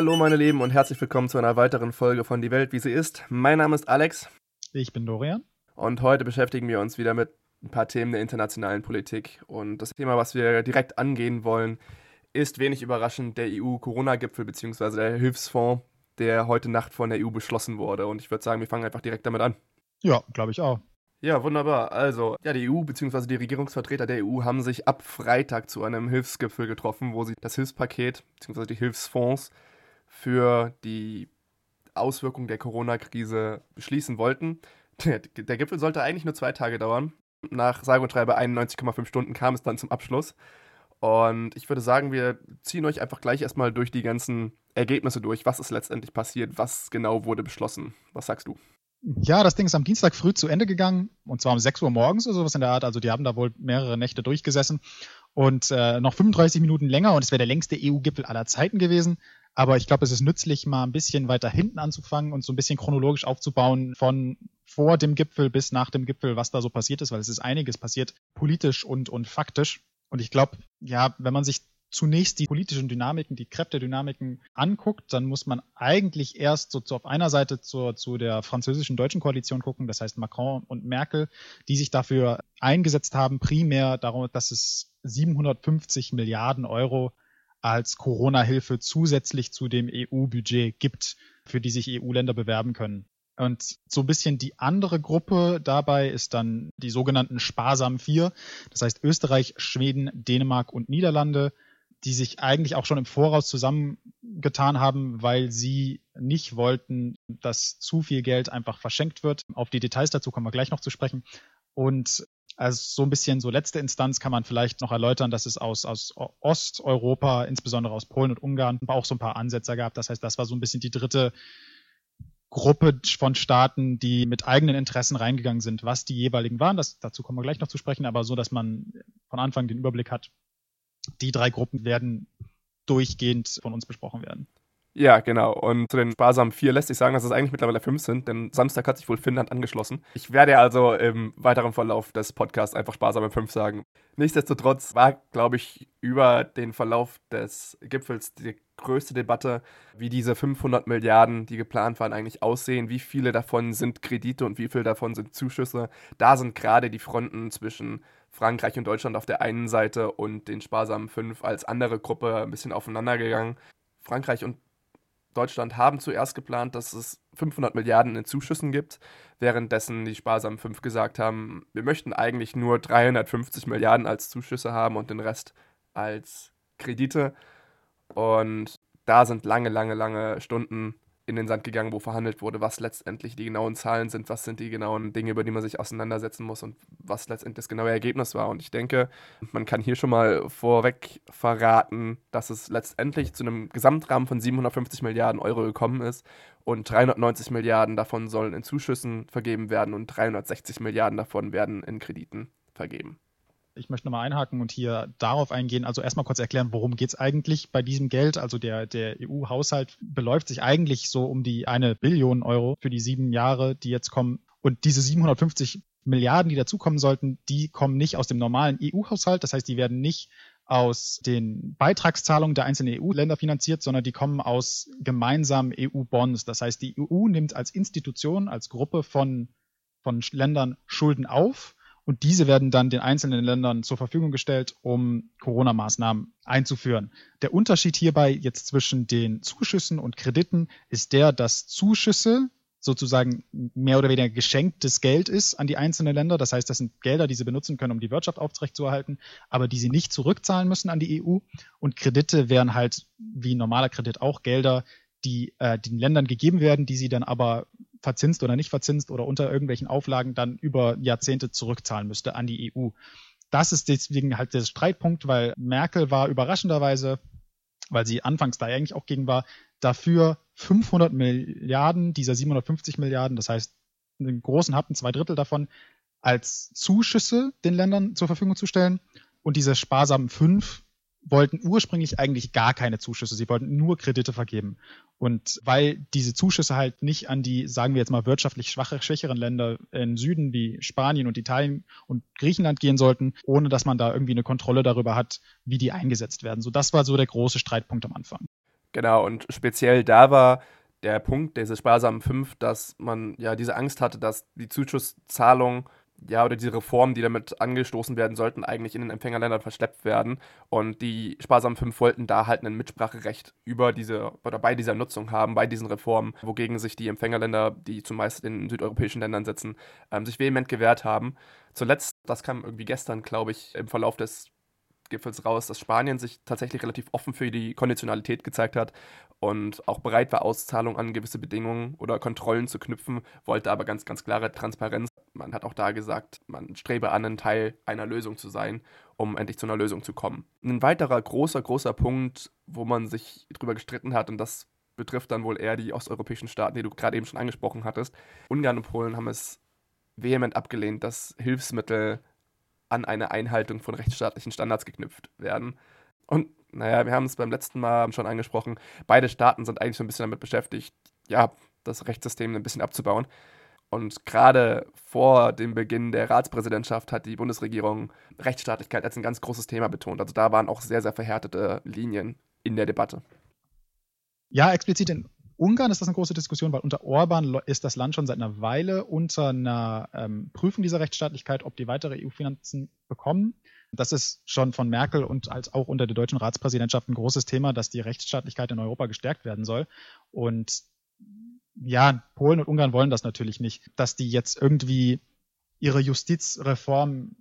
Hallo meine Lieben und herzlich willkommen zu einer weiteren Folge von Die Welt, wie sie ist. Mein Name ist Alex. Ich bin Dorian. Und heute beschäftigen wir uns wieder mit ein paar Themen der internationalen Politik. Und das Thema, was wir direkt angehen wollen, ist wenig überraschend der EU-Corona-Gipfel bzw. der Hilfsfonds, der heute Nacht von der EU beschlossen wurde. Und ich würde sagen, wir fangen einfach direkt damit an. Ja, glaube ich auch. Ja, wunderbar. Also, ja, die EU bzw. die Regierungsvertreter der EU haben sich ab Freitag zu einem Hilfsgipfel getroffen, wo sie das Hilfspaket bzw. die Hilfsfonds für die Auswirkungen der Corona-Krise beschließen wollten. Der, der, Gipfel sollte eigentlich nur zwei Tage dauern. Nach sage und schreibe 91,5 Stunden kam es dann zum Abschluss. Und ich würde sagen, wir ziehen euch einfach gleich erstmal durch die ganzen Ergebnisse durch. Was ist letztendlich passiert? Was genau wurde beschlossen? Was sagst du? Ja, das Ding ist am Dienstag früh zu Ende gegangen und zwar um 6 Uhr morgens oder sowas in der Art. Also die haben da wohl mehrere Nächte durchgesessen und äh, noch 35 Minuten länger und es wäre der längste EU-Gipfel aller Zeiten gewesen. Aber ich glaube, es ist nützlich, mal ein bisschen weiter hinten anzufangen und so ein bisschen chronologisch aufzubauen von vor dem Gipfel bis nach dem Gipfel, was da so passiert ist, weil es ist einiges passiert, politisch und, und faktisch. Und ich glaube, ja, wenn man sich zunächst die politischen Dynamiken, die Kräftedynamiken anguckt, dann muss man eigentlich erst so, so auf einer Seite zur, zu der französischen deutschen Koalition gucken, das heißt Macron und Merkel, die sich dafür eingesetzt haben, primär darum, dass es 750 Milliarden Euro als Corona-Hilfe zusätzlich zu dem EU-Budget gibt, für die sich EU-Länder bewerben können. Und so ein bisschen die andere Gruppe dabei ist dann die sogenannten sparsamen vier. Das heißt Österreich, Schweden, Dänemark und Niederlande, die sich eigentlich auch schon im Voraus zusammengetan haben, weil sie nicht wollten, dass zu viel Geld einfach verschenkt wird. Auf die Details dazu kommen wir gleich noch zu sprechen. Und also so ein bisschen so letzte Instanz kann man vielleicht noch erläutern, dass es aus, aus Osteuropa, insbesondere aus Polen und Ungarn, auch so ein paar Ansätze gab. Das heißt, das war so ein bisschen die dritte Gruppe von Staaten, die mit eigenen Interessen reingegangen sind, was die jeweiligen waren. Das, dazu kommen wir gleich noch zu sprechen, aber so, dass man von Anfang den Überblick hat, die drei Gruppen werden durchgehend von uns besprochen werden. Ja, genau. Und zu den sparsamen vier lässt sich sagen, dass es eigentlich mittlerweile fünf sind, denn Samstag hat sich wohl Finnland angeschlossen. Ich werde also im weiteren Verlauf des Podcasts einfach sparsame fünf sagen. Nichtsdestotrotz war, glaube ich, über den Verlauf des Gipfels die größte Debatte, wie diese 500 Milliarden, die geplant waren, eigentlich aussehen. Wie viele davon sind Kredite und wie viele davon sind Zuschüsse. Da sind gerade die Fronten zwischen Frankreich und Deutschland auf der einen Seite und den sparsamen fünf als andere Gruppe ein bisschen aufeinandergegangen. Frankreich und Deutschland haben zuerst geplant, dass es 500 Milliarden in Zuschüssen gibt, währenddessen die sparsamen fünf gesagt haben, wir möchten eigentlich nur 350 Milliarden als Zuschüsse haben und den Rest als Kredite. Und da sind lange, lange, lange Stunden in den Sand gegangen, wo verhandelt wurde, was letztendlich die genauen Zahlen sind, was sind die genauen Dinge, über die man sich auseinandersetzen muss und was letztendlich das genaue Ergebnis war. Und ich denke, man kann hier schon mal vorweg verraten, dass es letztendlich zu einem Gesamtrahmen von 750 Milliarden Euro gekommen ist und 390 Milliarden davon sollen in Zuschüssen vergeben werden und 360 Milliarden davon werden in Krediten vergeben ich möchte nochmal einhaken und hier darauf eingehen. Also erstmal kurz erklären, worum geht es eigentlich bei diesem Geld? Also der, der EU-Haushalt beläuft sich eigentlich so um die eine Billion Euro für die sieben Jahre, die jetzt kommen. Und diese 750 Milliarden, die dazukommen sollten, die kommen nicht aus dem normalen EU-Haushalt. Das heißt, die werden nicht aus den Beitragszahlungen der einzelnen EU-Länder finanziert, sondern die kommen aus gemeinsamen EU-Bonds. Das heißt, die EU nimmt als Institution, als Gruppe von, von Ländern Schulden auf und diese werden dann den einzelnen Ländern zur Verfügung gestellt, um Corona-Maßnahmen einzuführen. Der Unterschied hierbei jetzt zwischen den Zuschüssen und Krediten ist der, dass Zuschüsse sozusagen mehr oder weniger geschenktes Geld ist an die einzelnen Länder. Das heißt, das sind Gelder, die sie benutzen können, um die Wirtschaft aufrechtzuerhalten, aber die sie nicht zurückzahlen müssen an die EU. Und Kredite wären halt wie normaler Kredit auch Gelder, die äh, den Ländern gegeben werden, die sie dann aber verzinst oder nicht verzinst oder unter irgendwelchen Auflagen dann über Jahrzehnte zurückzahlen müsste an die EU. Das ist deswegen halt der Streitpunkt, weil Merkel war überraschenderweise, weil sie anfangs da eigentlich auch gegen war, dafür 500 Milliarden dieser 750 Milliarden, das heißt einen großen Happen, zwei Drittel davon, als Zuschüsse den Ländern zur Verfügung zu stellen und diese sparsamen fünf wollten ursprünglich eigentlich gar keine Zuschüsse. Sie wollten nur Kredite vergeben. Und weil diese Zuschüsse halt nicht an die, sagen wir jetzt mal, wirtschaftlich schwache, schwächeren Länder im Süden wie Spanien und Italien und Griechenland gehen sollten, ohne dass man da irgendwie eine Kontrolle darüber hat, wie die eingesetzt werden. So, das war so der große Streitpunkt am Anfang. Genau, und speziell da war der Punkt dieser sparsamen 5, dass man ja diese Angst hatte, dass die Zuschusszahlung ja, oder diese Reformen, die damit angestoßen werden sollten, eigentlich in den Empfängerländern verschleppt werden. Und die sparsamen fünf wollten da halt ein Mitspracherecht über diese oder bei dieser Nutzung haben, bei diesen Reformen, wogegen sich die Empfängerländer, die zumeist in südeuropäischen Ländern sitzen, ähm, sich vehement gewehrt haben. Zuletzt, das kam irgendwie gestern, glaube ich, im Verlauf des Gipfels raus, dass Spanien sich tatsächlich relativ offen für die Konditionalität gezeigt hat und auch bereit war, Auszahlungen an gewisse Bedingungen oder Kontrollen zu knüpfen, wollte aber ganz, ganz klare Transparenz. Man hat auch da gesagt, man strebe an, ein Teil einer Lösung zu sein, um endlich zu einer Lösung zu kommen. Ein weiterer großer, großer Punkt, wo man sich drüber gestritten hat, und das betrifft dann wohl eher die osteuropäischen Staaten, die du gerade eben schon angesprochen hattest. Ungarn und Polen haben es vehement abgelehnt, dass Hilfsmittel an eine Einhaltung von rechtsstaatlichen Standards geknüpft werden. Und naja, wir haben es beim letzten Mal schon angesprochen, beide Staaten sind eigentlich so ein bisschen damit beschäftigt, ja, das Rechtssystem ein bisschen abzubauen. Und gerade vor dem Beginn der Ratspräsidentschaft hat die Bundesregierung Rechtsstaatlichkeit als ein ganz großes Thema betont. Also da waren auch sehr, sehr verhärtete Linien in der Debatte. Ja, explizit in Ungarn ist das eine große Diskussion, weil unter Orban ist das Land schon seit einer Weile unter einer ähm, Prüfung dieser Rechtsstaatlichkeit, ob die weitere EU-Finanzen bekommen. Das ist schon von Merkel und als auch unter der deutschen Ratspräsidentschaft ein großes Thema, dass die Rechtsstaatlichkeit in Europa gestärkt werden soll. Und ja, Polen und Ungarn wollen das natürlich nicht, dass die jetzt irgendwie ihre Justizreform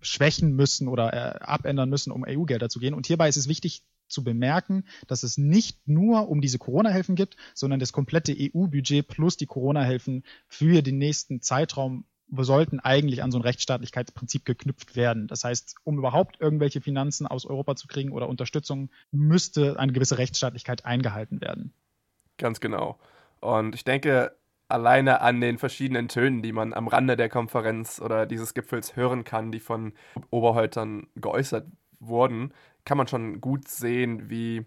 schwächen müssen oder äh, abändern müssen, um EU-Gelder zu gehen. Und hierbei ist es wichtig zu bemerken, dass es nicht nur um diese Corona-Hilfen gibt, sondern das komplette EU-Budget plus die Corona-Hilfen für den nächsten Zeitraum sollten eigentlich an so ein Rechtsstaatlichkeitsprinzip geknüpft werden. Das heißt, um überhaupt irgendwelche Finanzen aus Europa zu kriegen oder Unterstützung, müsste eine gewisse Rechtsstaatlichkeit eingehalten werden. Ganz genau. Und ich denke, alleine an den verschiedenen Tönen, die man am Rande der Konferenz oder dieses Gipfels hören kann, die von Oberhäutern geäußert wurden, kann man schon gut sehen, wie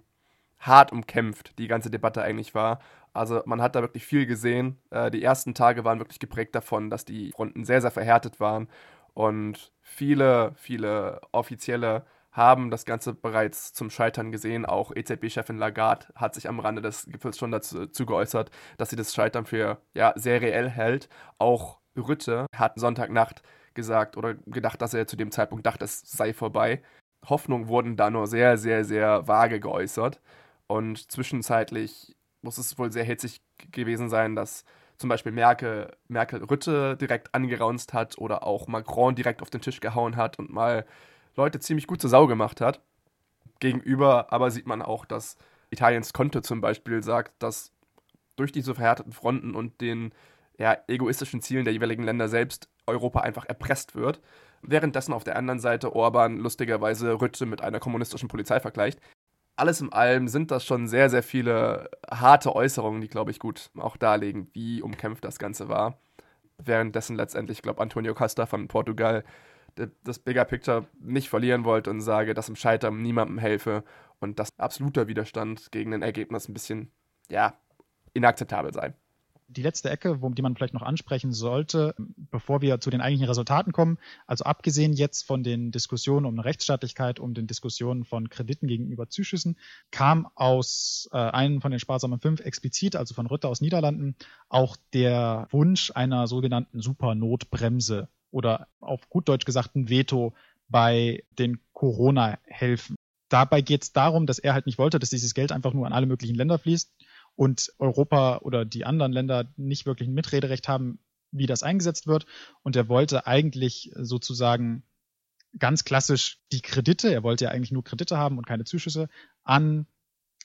hart umkämpft die ganze Debatte eigentlich war. Also man hat da wirklich viel gesehen. Äh, die ersten Tage waren wirklich geprägt davon, dass die Fronten sehr, sehr verhärtet waren und viele, viele Offizielle haben das Ganze bereits zum Scheitern gesehen. Auch EZB-Chefin Lagarde hat sich am Rande des Gipfels schon dazu, geäußert, dass sie das Scheitern für ja, sehr reell hält. Auch Rütte hat Sonntagnacht gesagt oder gedacht, dass er zu dem Zeitpunkt dachte, es sei vorbei. Hoffnungen wurden da nur sehr, sehr, sehr vage geäußert. Und zwischenzeitlich muss es wohl sehr hitzig gewesen sein, dass zum Beispiel Merkel, Merkel Rütte direkt angeraunzt hat oder auch Macron direkt auf den Tisch gehauen hat und mal Leute ziemlich gut zur Sau gemacht hat. Gegenüber aber sieht man auch, dass Italiens Conte zum Beispiel sagt, dass durch diese verhärteten Fronten und den ja, egoistischen Zielen der jeweiligen Länder selbst Europa einfach erpresst wird. Währenddessen auf der anderen Seite Orban lustigerweise Rütte mit einer kommunistischen Polizei vergleicht. Alles in allem sind das schon sehr, sehr viele harte Äußerungen, die, glaube ich, gut auch darlegen, wie umkämpft das Ganze war. Währenddessen letztendlich, glaube Antonio Costa von Portugal das Bigger Picture nicht verlieren wollte und sage, dass im Scheitern niemandem helfe und dass absoluter Widerstand gegen ein Ergebnis ein bisschen, ja, inakzeptabel sei. Die letzte Ecke, wo, die man vielleicht noch ansprechen sollte, bevor wir zu den eigentlichen Resultaten kommen, also abgesehen jetzt von den Diskussionen um Rechtsstaatlichkeit, um den Diskussionen von Krediten gegenüber Zuschüssen, kam aus äh, einem von den sparsamen fünf explizit, also von Rütter aus Niederlanden, auch der Wunsch einer sogenannten Supernotbremse oder auf gut Deutsch gesagt ein Veto bei den Corona-Helfen. Dabei geht es darum, dass er halt nicht wollte, dass dieses Geld einfach nur an alle möglichen Länder fließt und Europa oder die anderen Länder nicht wirklich ein Mitrederecht haben, wie das eingesetzt wird. Und er wollte eigentlich sozusagen ganz klassisch die Kredite, er wollte ja eigentlich nur Kredite haben und keine Zuschüsse, an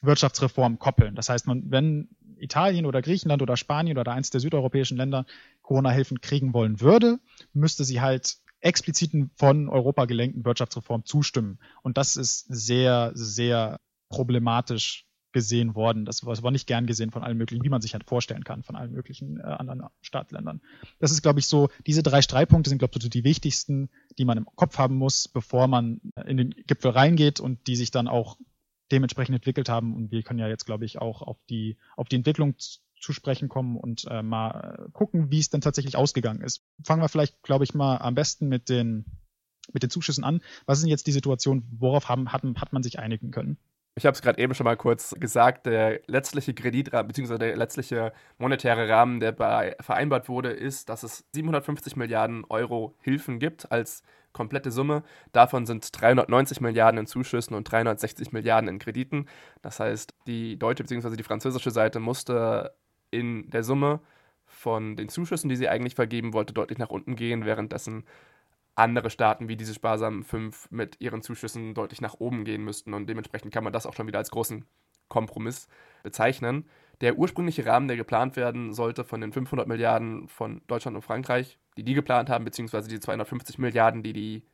Wirtschaftsreform koppeln. Das heißt, man, wenn Italien oder Griechenland oder Spanien oder eins der südeuropäischen Länder Corona-Hilfen kriegen wollen würde, müsste sie halt expliziten von Europa gelenkten Wirtschaftsreform zustimmen. Und das ist sehr, sehr problematisch gesehen worden. Das war nicht gern gesehen von allen möglichen, wie man sich halt vorstellen kann, von allen möglichen äh, anderen Staatsländern. Das ist, glaube ich, so, diese drei Streitpunkte sind, glaube ich, so die wichtigsten, die man im Kopf haben muss, bevor man in den Gipfel reingeht und die sich dann auch dementsprechend entwickelt haben. Und wir können ja jetzt, glaube ich, auch auf die, auf die Entwicklung zu sprechen kommen und äh, mal gucken, wie es denn tatsächlich ausgegangen ist. Fangen wir vielleicht, glaube ich, mal am besten mit den, mit den Zuschüssen an. Was ist denn jetzt die Situation? Worauf haben, hat, hat man sich einigen können? Ich habe es gerade eben schon mal kurz gesagt, der letztliche Kreditrahmen bzw. der letztliche monetäre Rahmen, der vereinbart wurde, ist, dass es 750 Milliarden Euro Hilfen gibt als komplette Summe. Davon sind 390 Milliarden in Zuschüssen und 360 Milliarden in Krediten. Das heißt, die deutsche bzw. die französische Seite musste in der Summe von den Zuschüssen, die sie eigentlich vergeben wollte, deutlich nach unten gehen, währenddessen andere Staaten wie diese sparsamen fünf mit ihren Zuschüssen deutlich nach oben gehen müssten. Und dementsprechend kann man das auch schon wieder als großen Kompromiss bezeichnen. Der ursprüngliche Rahmen, der geplant werden sollte von den 500 Milliarden von Deutschland und Frankreich, die die geplant haben, beziehungsweise die 250 Milliarden, die die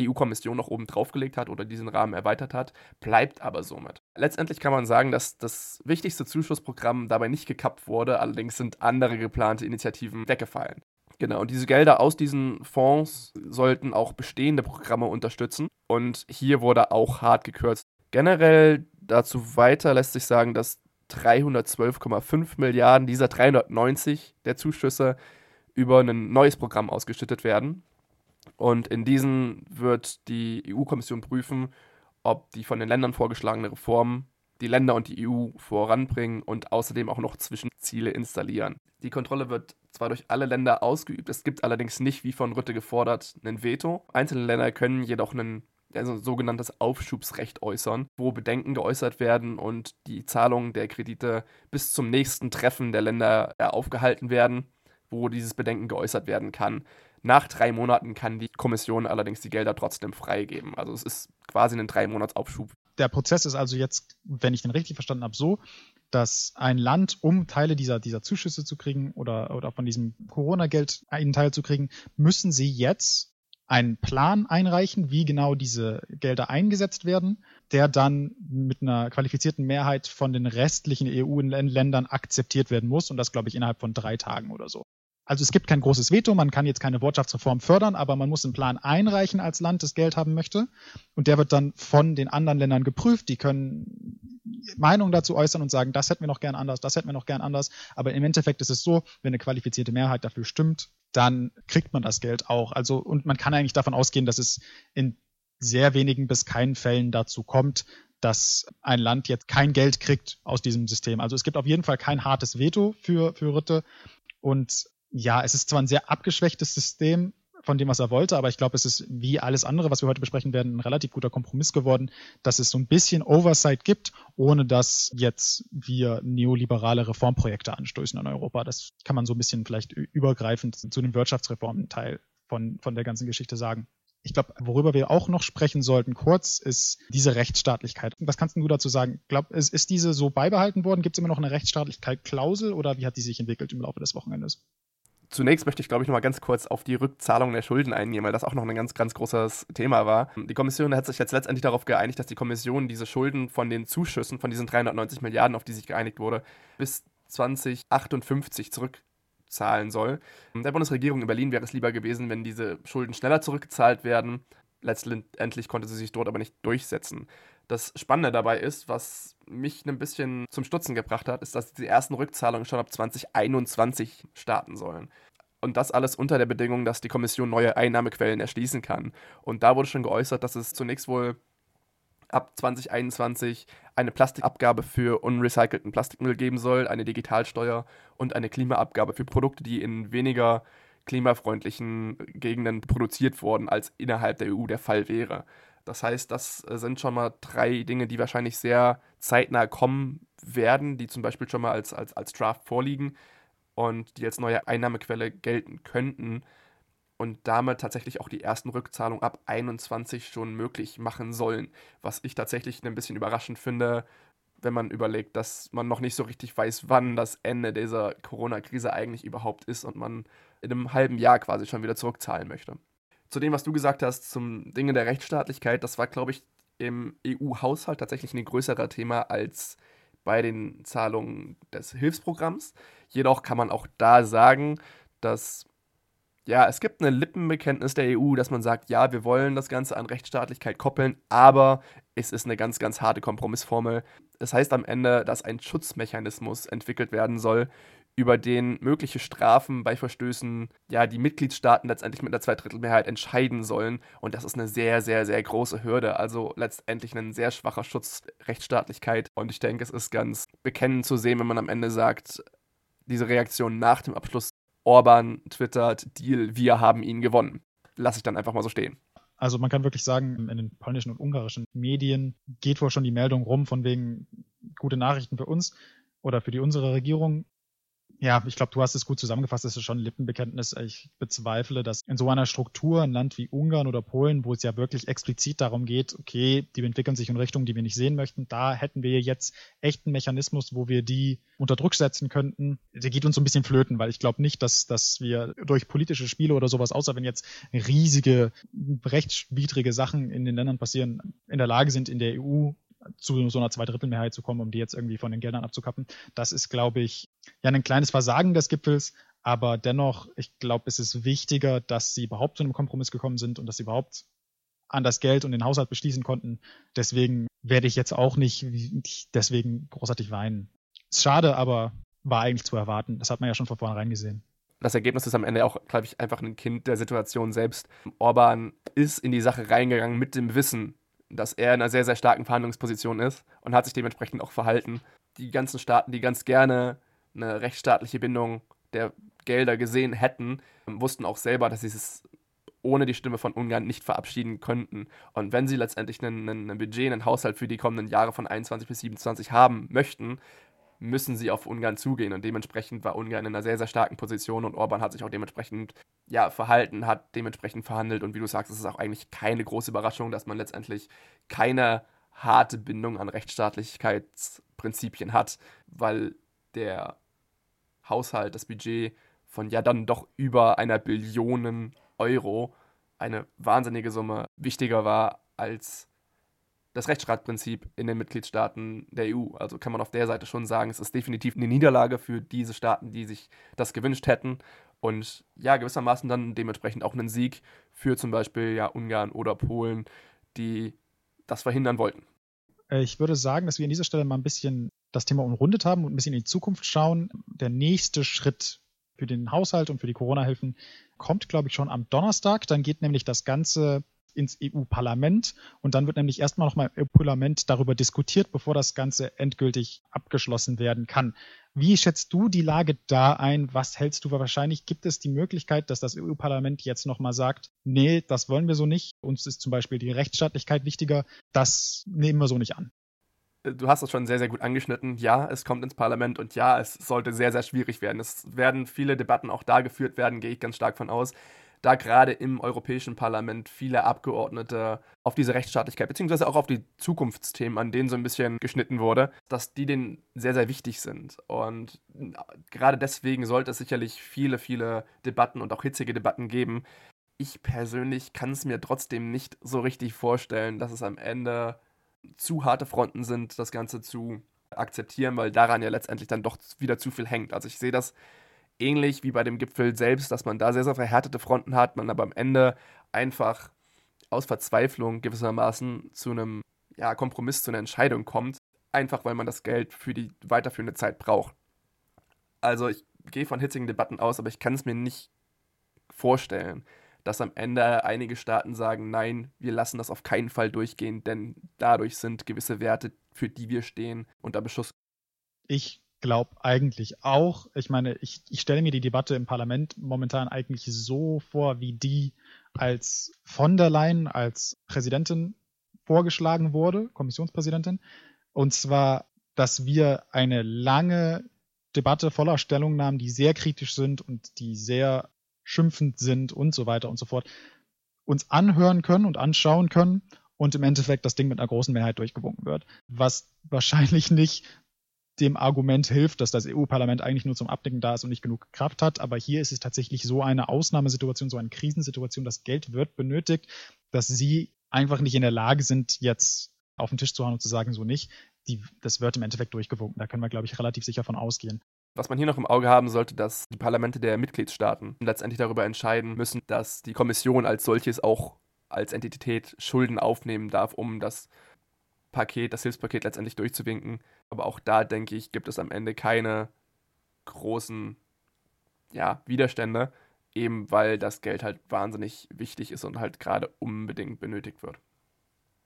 EU-Kommission noch oben draufgelegt hat oder diesen Rahmen erweitert hat, bleibt aber somit. Letztendlich kann man sagen, dass das wichtigste Zuschussprogramm dabei nicht gekappt wurde, allerdings sind andere geplante Initiativen weggefallen. Genau, und diese Gelder aus diesen Fonds sollten auch bestehende Programme unterstützen. Und hier wurde auch hart gekürzt. Generell dazu weiter lässt sich sagen, dass 312,5 Milliarden dieser 390 der Zuschüsse über ein neues Programm ausgeschüttet werden. Und in diesen wird die EU-Kommission prüfen, ob die von den Ländern vorgeschlagene Reformen die Länder und die EU voranbringen und außerdem auch noch Zwischenziele installieren. Die Kontrolle wird zwar durch alle Länder ausgeübt, es gibt allerdings nicht, wie von Rütte gefordert, ein Veto. Einzelne Länder können jedoch ein also sogenanntes Aufschubsrecht äußern, wo Bedenken geäußert werden und die Zahlungen der Kredite bis zum nächsten Treffen der Länder aufgehalten werden, wo dieses Bedenken geäußert werden kann. Nach drei Monaten kann die Kommission allerdings die Gelder trotzdem freigeben. Also es ist quasi ein drei Monats Aufschub. Der Prozess ist also jetzt, wenn ich den richtig verstanden habe, so, dass ein Land, um Teile dieser, dieser Zuschüsse zu kriegen oder, oder von diesem Corona-Geld einen Teil zu kriegen, müssen sie jetzt einen Plan einreichen, wie genau diese Gelder eingesetzt werden, der dann mit einer qualifizierten Mehrheit von den restlichen EU-Ländern akzeptiert werden muss und das, glaube ich, innerhalb von drei Tagen oder so. Also es gibt kein großes Veto, man kann jetzt keine Wirtschaftsreform fördern, aber man muss einen Plan einreichen als Land, das Geld haben möchte. Und der wird dann von den anderen Ländern geprüft. Die können Meinungen dazu äußern und sagen, das hätten wir noch gern anders, das hätten wir noch gern anders. Aber im Endeffekt ist es so, wenn eine qualifizierte Mehrheit dafür stimmt, dann kriegt man das Geld auch. Also, und man kann eigentlich davon ausgehen, dass es in sehr wenigen bis keinen Fällen dazu kommt, dass ein Land jetzt kein Geld kriegt aus diesem System. Also es gibt auf jeden Fall kein hartes Veto für, für Ritte. Und ja, es ist zwar ein sehr abgeschwächtes System von dem, was er wollte, aber ich glaube, es ist wie alles andere, was wir heute besprechen werden, ein relativ guter Kompromiss geworden, dass es so ein bisschen Oversight gibt, ohne dass jetzt wir neoliberale Reformprojekte anstößen in Europa. Das kann man so ein bisschen vielleicht übergreifend zu dem Wirtschaftsreformen-Teil von, von der ganzen Geschichte sagen. Ich glaube, worüber wir auch noch sprechen sollten, kurz, ist diese Rechtsstaatlichkeit. Was kannst du dazu sagen? Glaub, ist, ist diese so beibehalten worden? Gibt es immer noch eine Rechtsstaatlichkeit-Klausel oder wie hat die sich entwickelt im Laufe des Wochenendes? Zunächst möchte ich, glaube ich, noch mal ganz kurz auf die Rückzahlung der Schulden eingehen, weil das auch noch ein ganz, ganz großes Thema war. Die Kommission hat sich jetzt letztendlich darauf geeinigt, dass die Kommission diese Schulden von den Zuschüssen, von diesen 390 Milliarden, auf die sich geeinigt wurde, bis 2058 zurückzahlen soll. Der Bundesregierung in Berlin wäre es lieber gewesen, wenn diese Schulden schneller zurückgezahlt werden. Letztendlich konnte sie sich dort aber nicht durchsetzen. Das Spannende dabei ist, was mich ein bisschen zum Stutzen gebracht hat, ist, dass die ersten Rückzahlungen schon ab 2021 starten sollen. Und das alles unter der Bedingung, dass die Kommission neue Einnahmequellen erschließen kann. Und da wurde schon geäußert, dass es zunächst wohl ab 2021 eine Plastikabgabe für unrecycelten Plastikmüll geben soll, eine Digitalsteuer und eine Klimaabgabe für Produkte, die in weniger klimafreundlichen Gegenden produziert wurden, als innerhalb der EU der Fall wäre. Das heißt, das äh, sind schon mal drei Dinge, die wahrscheinlich sehr zeitnah kommen werden, die zum Beispiel schon mal als, als, als Draft vorliegen und die als neue Einnahmequelle gelten könnten und damit tatsächlich auch die ersten Rückzahlungen ab 21 schon möglich machen sollen. Was ich tatsächlich ein bisschen überraschend finde, wenn man überlegt, dass man noch nicht so richtig weiß, wann das Ende dieser Corona-Krise eigentlich überhaupt ist und man in einem halben Jahr quasi schon wieder zurückzahlen möchte zu dem, was du gesagt hast, zum Dinge der Rechtsstaatlichkeit, das war, glaube ich, im EU-Haushalt tatsächlich ein größerer Thema als bei den Zahlungen des Hilfsprogramms. Jedoch kann man auch da sagen, dass ja, es gibt eine Lippenbekenntnis der EU, dass man sagt, ja, wir wollen das Ganze an Rechtsstaatlichkeit koppeln, aber es ist eine ganz, ganz harte Kompromissformel. Das heißt am Ende, dass ein Schutzmechanismus entwickelt werden soll, über den mögliche Strafen bei Verstößen ja die Mitgliedstaaten letztendlich mit einer Zweidrittelmehrheit entscheiden sollen. Und das ist eine sehr, sehr, sehr große Hürde. Also letztendlich ein sehr schwacher Schutz Rechtsstaatlichkeit. Und ich denke, es ist ganz bekennend zu sehen, wenn man am Ende sagt, diese Reaktion nach dem Abschluss Orban twittert, Deal, wir haben ihn gewonnen. Lass ich dann einfach mal so stehen. Also man kann wirklich sagen, in den polnischen und ungarischen Medien geht wohl schon die Meldung rum von wegen gute Nachrichten für uns oder für die unsere Regierung. Ja, ich glaube, du hast es gut zusammengefasst. Das ist schon ein Lippenbekenntnis. Ich bezweifle, dass in so einer Struktur ein Land wie Ungarn oder Polen, wo es ja wirklich explizit darum geht, okay, die entwickeln sich in Richtungen, die wir nicht sehen möchten, da hätten wir jetzt echt einen Mechanismus, wo wir die unter Druck setzen könnten. Der geht uns so ein bisschen flöten, weil ich glaube nicht, dass, dass wir durch politische Spiele oder sowas, außer wenn jetzt riesige rechtswidrige Sachen in den Ländern passieren, in der Lage sind, in der EU zu so einer Zweidrittelmehrheit zu kommen, um die jetzt irgendwie von den Geldern abzukappen. Das ist, glaube ich, ja ein kleines Versagen des Gipfels, aber dennoch, ich glaube, es ist wichtiger, dass sie überhaupt zu einem Kompromiss gekommen sind und dass sie überhaupt an das Geld und den Haushalt beschließen konnten. Deswegen werde ich jetzt auch nicht deswegen großartig weinen. Ist schade, aber war eigentlich zu erwarten. Das hat man ja schon von vornherein gesehen. Das Ergebnis ist am Ende auch, glaube ich, einfach ein Kind der Situation selbst. Orban ist in die Sache reingegangen mit dem Wissen, dass er in einer sehr, sehr starken Verhandlungsposition ist und hat sich dementsprechend auch verhalten. Die ganzen Staaten, die ganz gerne eine rechtsstaatliche Bindung der Gelder gesehen hätten, wussten auch selber, dass sie es ohne die Stimme von Ungarn nicht verabschieden könnten. Und wenn sie letztendlich ein Budget, einen Haushalt für die kommenden Jahre von 21 bis 27 haben möchten, müssen sie auf Ungarn zugehen. Und dementsprechend war Ungarn in einer sehr, sehr starken Position und Orban hat sich auch dementsprechend ja, verhalten, hat dementsprechend verhandelt. Und wie du sagst, es ist auch eigentlich keine große Überraschung, dass man letztendlich keine harte Bindung an Rechtsstaatlichkeitsprinzipien hat, weil der Haushalt, das Budget von ja dann doch über einer Billion Euro, eine wahnsinnige Summe, wichtiger war als das Rechtsstaatsprinzip in den Mitgliedstaaten der EU. Also kann man auf der Seite schon sagen, es ist definitiv eine Niederlage für diese Staaten, die sich das gewünscht hätten. Und ja, gewissermaßen dann dementsprechend auch einen Sieg für zum Beispiel ja, Ungarn oder Polen, die das verhindern wollten. Äh, ich würde sagen, dass wir an dieser Stelle mal ein bisschen das Thema umrundet haben und ein bisschen in die Zukunft schauen. Der nächste Schritt für den Haushalt und für die Corona-Hilfen kommt, glaube ich, schon am Donnerstag. Dann geht nämlich das Ganze ins EU-Parlament und dann wird nämlich erstmal nochmal im Parlament darüber diskutiert, bevor das Ganze endgültig abgeschlossen werden kann. Wie schätzt du die Lage da ein? Was hältst du wahrscheinlich? Gibt es die Möglichkeit, dass das EU-Parlament jetzt nochmal sagt, nee, das wollen wir so nicht, uns ist zum Beispiel die Rechtsstaatlichkeit wichtiger, das nehmen wir so nicht an? du hast es schon sehr, sehr gut angeschnitten. Ja, es kommt ins Parlament und ja, es sollte sehr, sehr schwierig werden. Es werden viele Debatten auch da geführt werden, gehe ich ganz stark von aus da gerade im Europäischen Parlament viele Abgeordnete auf diese Rechtsstaatlichkeit, beziehungsweise auch auf die Zukunftsthemen, an denen so ein bisschen geschnitten wurde, dass die denen sehr, sehr wichtig sind. Und gerade deswegen sollte es sicherlich viele, viele Debatten und auch hitzige Debatten geben. Ich persönlich kann es mir trotzdem nicht so richtig vorstellen, dass es am Ende zu harte Fronten sind, das Ganze zu akzeptieren, weil daran ja letztendlich dann doch wieder zu viel hängt. Also ich sehe das ähnlich wie bei dem Gipfel selbst, dass man da sehr, sehr verhärtete Fronten hat, man aber am Ende einfach aus Verzweiflung gewissermaßen zu einem ja, Kompromiss, zu einer Entscheidung kommt, einfach weil man das Geld für die weiterführende Zeit braucht. Also ich gehe von hitzigen Debatten aus, aber ich kann es mir nicht vorstellen, dass am Ende einige Staaten sagen, nein, wir lassen das auf keinen Fall durchgehen, denn dadurch sind gewisse Werte, für die wir stehen, unter Beschuss. Ich glaube eigentlich auch. Ich meine, ich, ich stelle mir die Debatte im Parlament momentan eigentlich so vor, wie die als von der Leyen als Präsidentin vorgeschlagen wurde, Kommissionspräsidentin. Und zwar, dass wir eine lange Debatte voller Stellungnahmen, die sehr kritisch sind und die sehr schimpfend sind und so weiter und so fort, uns anhören können und anschauen können und im Endeffekt das Ding mit einer großen Mehrheit durchgewunken wird. Was wahrscheinlich nicht dem Argument hilft, dass das EU-Parlament eigentlich nur zum Abdecken da ist und nicht genug Kraft hat. Aber hier ist es tatsächlich so eine Ausnahmesituation, so eine Krisensituation, dass Geld wird benötigt, dass sie einfach nicht in der Lage sind, jetzt auf den Tisch zu hauen und zu sagen, so nicht. Die, das wird im Endeffekt durchgewunken. Da können wir, glaube ich, relativ sicher von ausgehen. Was man hier noch im Auge haben sollte, dass die Parlamente der Mitgliedstaaten letztendlich darüber entscheiden müssen, dass die Kommission als solches auch als Entität Schulden aufnehmen darf, um das Paket, das Hilfspaket letztendlich durchzuwinken. Aber auch da, denke ich, gibt es am Ende keine großen ja, Widerstände, eben weil das Geld halt wahnsinnig wichtig ist und halt gerade unbedingt benötigt wird.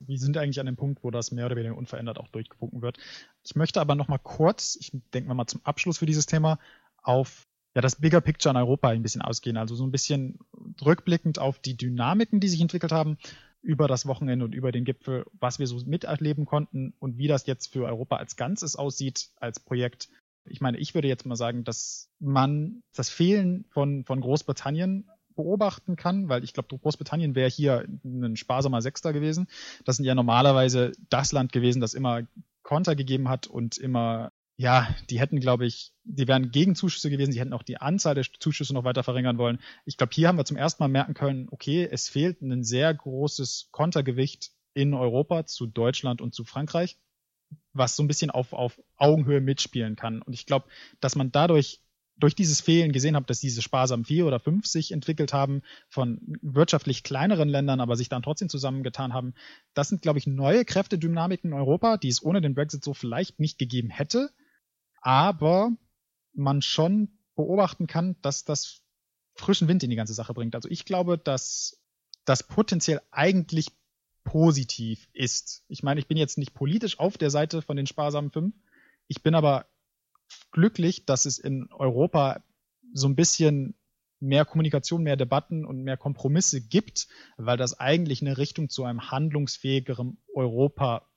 Wir sind eigentlich an dem Punkt, wo das mehr oder weniger unverändert auch durchgewunken wird. Ich möchte aber noch mal kurz, ich denke mal zum Abschluss für dieses Thema, auf ja, das Bigger Picture in Europa ein bisschen ausgehen. Also so ein bisschen rückblickend auf die Dynamiken, die sich entwickelt haben über das Wochenende und über den Gipfel, was wir so miterleben konnten und wie das jetzt für Europa als Ganzes aussieht als Projekt. Ich meine, ich würde jetzt mal sagen, dass man das Fehlen von, von Großbritannien beobachten kann, weil ich glaube, Großbritannien wäre hier ein sparsamer Sechster gewesen. Das sind ja normalerweise das Land gewesen, das immer Konter gegeben hat und immer ja, die hätten, glaube ich, die wären gegen Zuschüsse gewesen, die hätten auch die Anzahl der Zuschüsse noch weiter verringern wollen. Ich glaube, hier haben wir zum ersten Mal merken können, okay, es fehlt ein sehr großes Kontergewicht in Europa zu Deutschland und zu Frankreich, was so ein bisschen auf, auf Augenhöhe mitspielen kann. Und ich glaube, dass man dadurch durch dieses Fehlen gesehen hat, dass diese sparsamen vier oder fünf sich entwickelt haben von wirtschaftlich kleineren Ländern, aber sich dann trotzdem zusammengetan haben. Das sind, glaube ich, neue Kräftedynamiken in Europa, die es ohne den Brexit so vielleicht nicht gegeben hätte aber man schon beobachten kann, dass das frischen Wind in die ganze Sache bringt. Also ich glaube, dass das potenziell eigentlich positiv ist. Ich meine, ich bin jetzt nicht politisch auf der Seite von den sparsamen fünf. Ich bin aber glücklich, dass es in Europa so ein bisschen mehr Kommunikation, mehr Debatten und mehr Kompromisse gibt, weil das eigentlich eine Richtung zu einem handlungsfähigeren Europa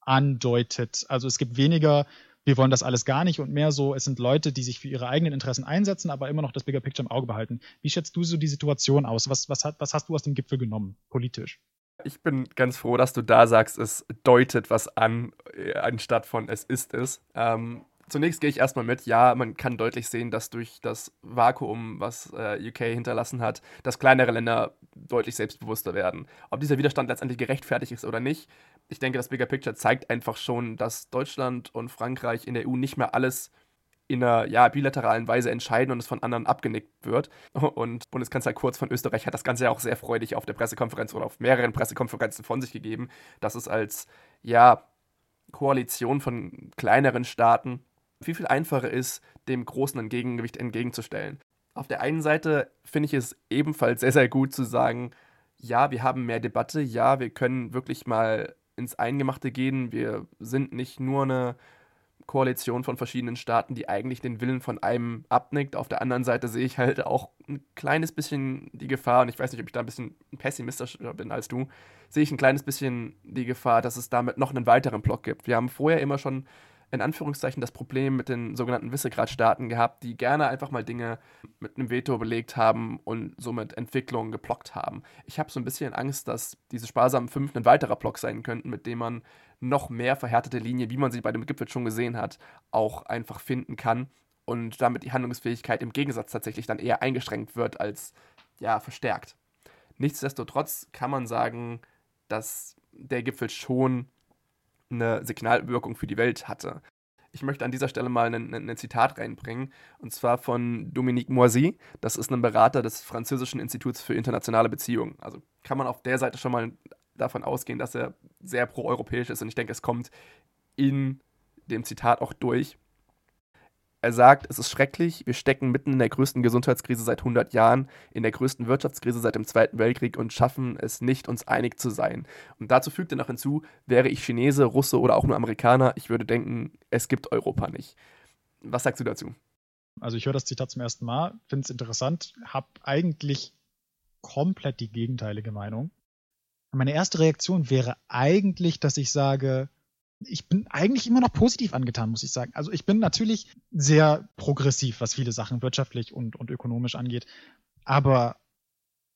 andeutet. Also es gibt weniger wir wollen das alles gar nicht und mehr so, es sind Leute, die sich für ihre eigenen Interessen einsetzen, aber immer noch das Bigger Picture im Auge behalten. Wie schätzt du so die Situation aus? Was, was, was hast du aus dem Gipfel genommen, politisch? Ich bin ganz froh, dass du da sagst, es deutet was an, äh, anstatt von es ist es. Ähm, zunächst gehe ich erstmal mit, ja, man kann deutlich sehen, dass durch das Vakuum, was äh, UK hinterlassen hat, dass kleinere Länder deutlich selbstbewusster werden. Ob dieser Widerstand letztendlich gerechtfertigt ist oder nicht, ich denke, das Bigger Picture zeigt einfach schon, dass Deutschland und Frankreich in der EU nicht mehr alles in einer ja, bilateralen Weise entscheiden und es von anderen abgenickt wird. Und Bundeskanzler Kurz von Österreich hat das Ganze ja auch sehr freudig auf der Pressekonferenz oder auf mehreren Pressekonferenzen von sich gegeben, dass es als ja, Koalition von kleineren Staaten viel, viel einfacher ist, dem großen Entgegengewicht entgegenzustellen. Auf der einen Seite finde ich es ebenfalls sehr, sehr gut zu sagen, ja, wir haben mehr Debatte, ja, wir können wirklich mal ins Eingemachte gehen. Wir sind nicht nur eine Koalition von verschiedenen Staaten, die eigentlich den Willen von einem abnickt. Auf der anderen Seite sehe ich halt auch ein kleines bisschen die Gefahr, und ich weiß nicht, ob ich da ein bisschen pessimistischer bin als du, sehe ich ein kleines bisschen die Gefahr, dass es damit noch einen weiteren Block gibt. Wir haben vorher immer schon in Anführungszeichen das Problem mit den sogenannten Visegrad-Staaten gehabt, die gerne einfach mal Dinge mit einem Veto belegt haben und somit Entwicklungen geblockt haben. Ich habe so ein bisschen Angst, dass diese sparsamen fünf ein weiterer Block sein könnten, mit dem man noch mehr verhärtete Linien, wie man sie bei dem Gipfel schon gesehen hat, auch einfach finden kann und damit die Handlungsfähigkeit im Gegensatz tatsächlich dann eher eingeschränkt wird als ja verstärkt. Nichtsdestotrotz kann man sagen, dass der Gipfel schon eine Signalwirkung für die Welt hatte. Ich möchte an dieser Stelle mal ein, Zitat reinbringen, und zwar von Dominique Moisy. Das ist ein Berater des Französischen Instituts für internationale Beziehungen. Also kann man auf der Seite schon mal davon ausgehen, dass er sehr pro-europäisch ist. Und ich denke, es kommt in dem Zitat auch durch. Er sagt, es ist schrecklich, wir stecken mitten in der größten Gesundheitskrise seit 100 Jahren, in der größten Wirtschaftskrise seit dem Zweiten Weltkrieg und schaffen es nicht, uns einig zu sein. Und dazu fügt er noch hinzu, wäre ich Chinese, Russe oder auch nur Amerikaner, ich würde denken, es gibt Europa nicht. Was sagst du dazu? Also ich höre das Zitat zum ersten Mal, finde es interessant, habe eigentlich komplett die gegenteilige Meinung. Meine erste Reaktion wäre eigentlich, dass ich sage, ich bin eigentlich immer noch positiv angetan, muss ich sagen. Also ich bin natürlich sehr progressiv, was viele Sachen wirtschaftlich und, und ökonomisch angeht. Aber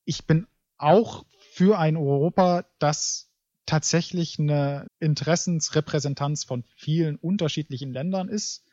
ich bin auch für ein Europa, das tatsächlich eine Interessensrepräsentanz von vielen unterschiedlichen Ländern ist,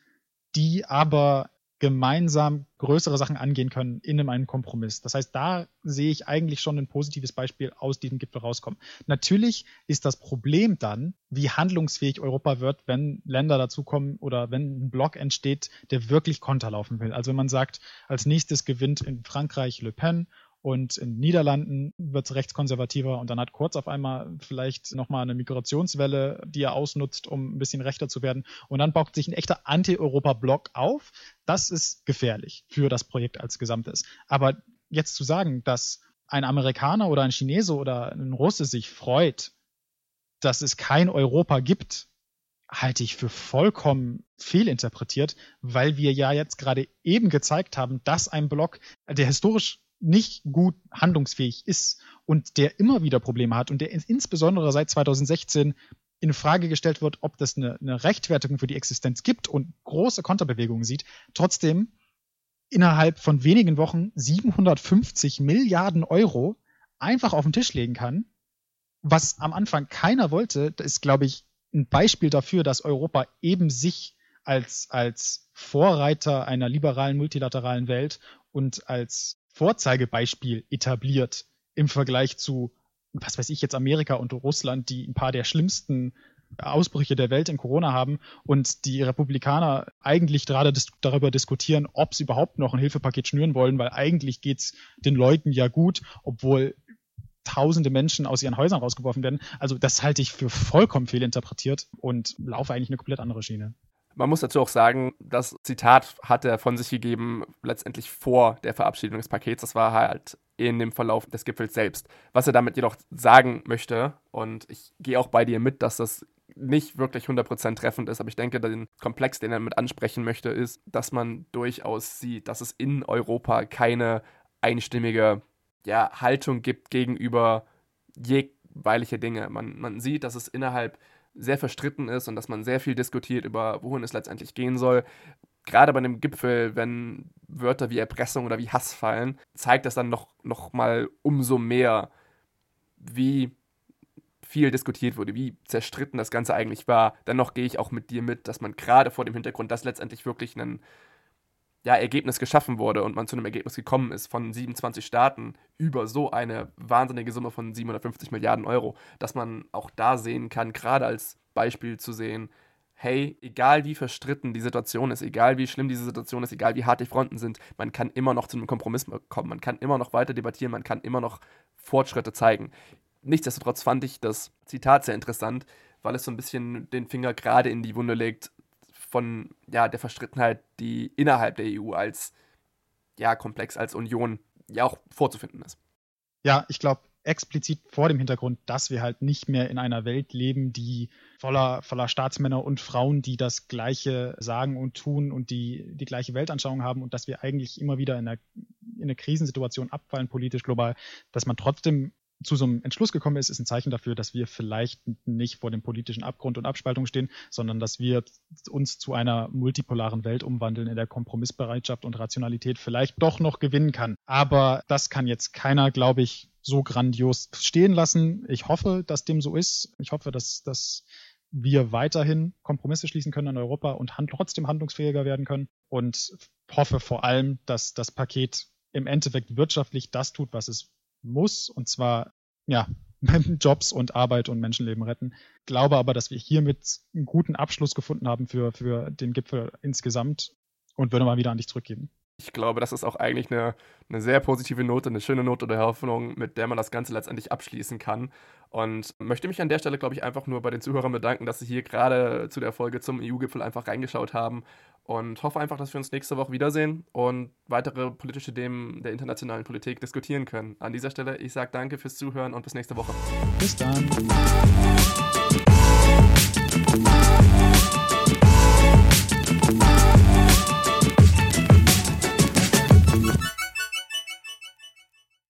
die aber gemeinsam größere Sachen angehen können in einem Kompromiss. Das heißt, da sehe ich eigentlich schon ein positives Beispiel aus diesem Gipfel rauskommen. Natürlich ist das Problem dann, wie handlungsfähig Europa wird, wenn Länder dazukommen oder wenn ein Block entsteht, der wirklich Konter laufen will. Also wenn man sagt, als nächstes gewinnt in Frankreich Le Pen und in den Niederlanden wird es rechtskonservativer und dann hat Kurz auf einmal vielleicht nochmal eine Migrationswelle, die er ausnutzt, um ein bisschen rechter zu werden und dann baut sich ein echter Anti-Europa-Block auf. Das ist gefährlich für das Projekt als Gesamtes. Aber jetzt zu sagen, dass ein Amerikaner oder ein Chinese oder ein Russe sich freut, dass es kein Europa gibt, halte ich für vollkommen fehlinterpretiert, weil wir ja jetzt gerade eben gezeigt haben, dass ein Block, der historisch nicht gut handlungsfähig ist und der immer wieder Probleme hat und der insbesondere seit 2016 in Frage gestellt wird, ob das eine, eine Rechtfertigung für die Existenz gibt und große Konterbewegungen sieht, trotzdem innerhalb von wenigen Wochen 750 Milliarden Euro einfach auf den Tisch legen kann, was am Anfang keiner wollte, das ist, glaube ich, ein Beispiel dafür, dass Europa eben sich als, als Vorreiter einer liberalen, multilateralen Welt und als Vorzeigebeispiel etabliert im Vergleich zu, was weiß ich jetzt, Amerika und Russland, die ein paar der schlimmsten Ausbrüche der Welt in Corona haben und die Republikaner eigentlich gerade dis darüber diskutieren, ob sie überhaupt noch ein Hilfepaket schnüren wollen, weil eigentlich geht's den Leuten ja gut, obwohl tausende Menschen aus ihren Häusern rausgeworfen werden. Also das halte ich für vollkommen fehlinterpretiert und laufe eigentlich eine komplett andere Schiene. Man muss dazu auch sagen, das Zitat hat er von sich gegeben, letztendlich vor der Verabschiedung des Pakets. Das war halt in dem Verlauf des Gipfels selbst. Was er damit jedoch sagen möchte, und ich gehe auch bei dir mit, dass das nicht wirklich 100% treffend ist, aber ich denke, den Komplex, den er mit ansprechen möchte, ist, dass man durchaus sieht, dass es in Europa keine einstimmige ja, Haltung gibt gegenüber jeweilige Dinge. Man, man sieht, dass es innerhalb sehr verstritten ist und dass man sehr viel diskutiert über, wohin es letztendlich gehen soll. Gerade bei einem Gipfel, wenn Wörter wie Erpressung oder wie Hass fallen, zeigt das dann noch, noch mal umso mehr, wie viel diskutiert wurde, wie zerstritten das Ganze eigentlich war. Dennoch gehe ich auch mit dir mit, dass man gerade vor dem Hintergrund, dass letztendlich wirklich ein ja, Ergebnis geschaffen wurde und man zu einem Ergebnis gekommen ist von 27 Staaten über so eine wahnsinnige Summe von 750 Milliarden Euro, dass man auch da sehen kann, gerade als Beispiel zu sehen, hey, egal wie verstritten die Situation ist, egal wie schlimm diese Situation ist, egal wie hart die Fronten sind, man kann immer noch zu einem Kompromiss kommen, man kann immer noch weiter debattieren, man kann immer noch Fortschritte zeigen. Nichtsdestotrotz fand ich das Zitat sehr interessant, weil es so ein bisschen den Finger gerade in die Wunde legt, von ja, der Verstrittenheit, die innerhalb der EU als ja, Komplex, als Union ja auch vorzufinden ist. Ja, ich glaube, explizit vor dem Hintergrund, dass wir halt nicht mehr in einer Welt leben, die voller, voller Staatsmänner und Frauen, die das Gleiche sagen und tun und die die gleiche Weltanschauung haben und dass wir eigentlich immer wieder in einer, in eine Krisensituation abfallen, politisch, global, dass man trotzdem zu so einem Entschluss gekommen ist, ist ein Zeichen dafür, dass wir vielleicht nicht vor dem politischen Abgrund und Abspaltung stehen, sondern dass wir uns zu einer multipolaren Welt umwandeln, in der Kompromissbereitschaft und Rationalität vielleicht doch noch gewinnen kann. Aber das kann jetzt keiner, glaube ich, so grandios stehen lassen. Ich hoffe, dass dem so ist. Ich hoffe, dass, dass wir weiterhin Kompromisse schließen können in Europa und hand trotzdem handlungsfähiger werden können. Und hoffe vor allem, dass das Paket im Endeffekt wirtschaftlich das tut, was es muss, und zwar ja, Jobs und Arbeit und Menschenleben retten. Glaube aber, dass wir hiermit einen guten Abschluss gefunden haben für, für den Gipfel insgesamt und würde mal wieder an dich zurückgeben. Ich glaube, das ist auch eigentlich eine, eine sehr positive Note, eine schöne Note der Hoffnung, mit der man das Ganze letztendlich abschließen kann. Und möchte mich an der Stelle, glaube ich, einfach nur bei den Zuhörern bedanken, dass sie hier gerade zu der Folge zum EU-Gipfel einfach reingeschaut haben und hoffe einfach, dass wir uns nächste Woche wiedersehen und weitere politische Themen der internationalen Politik diskutieren können. An dieser Stelle, ich sage danke fürs Zuhören und bis nächste Woche. Bis dann.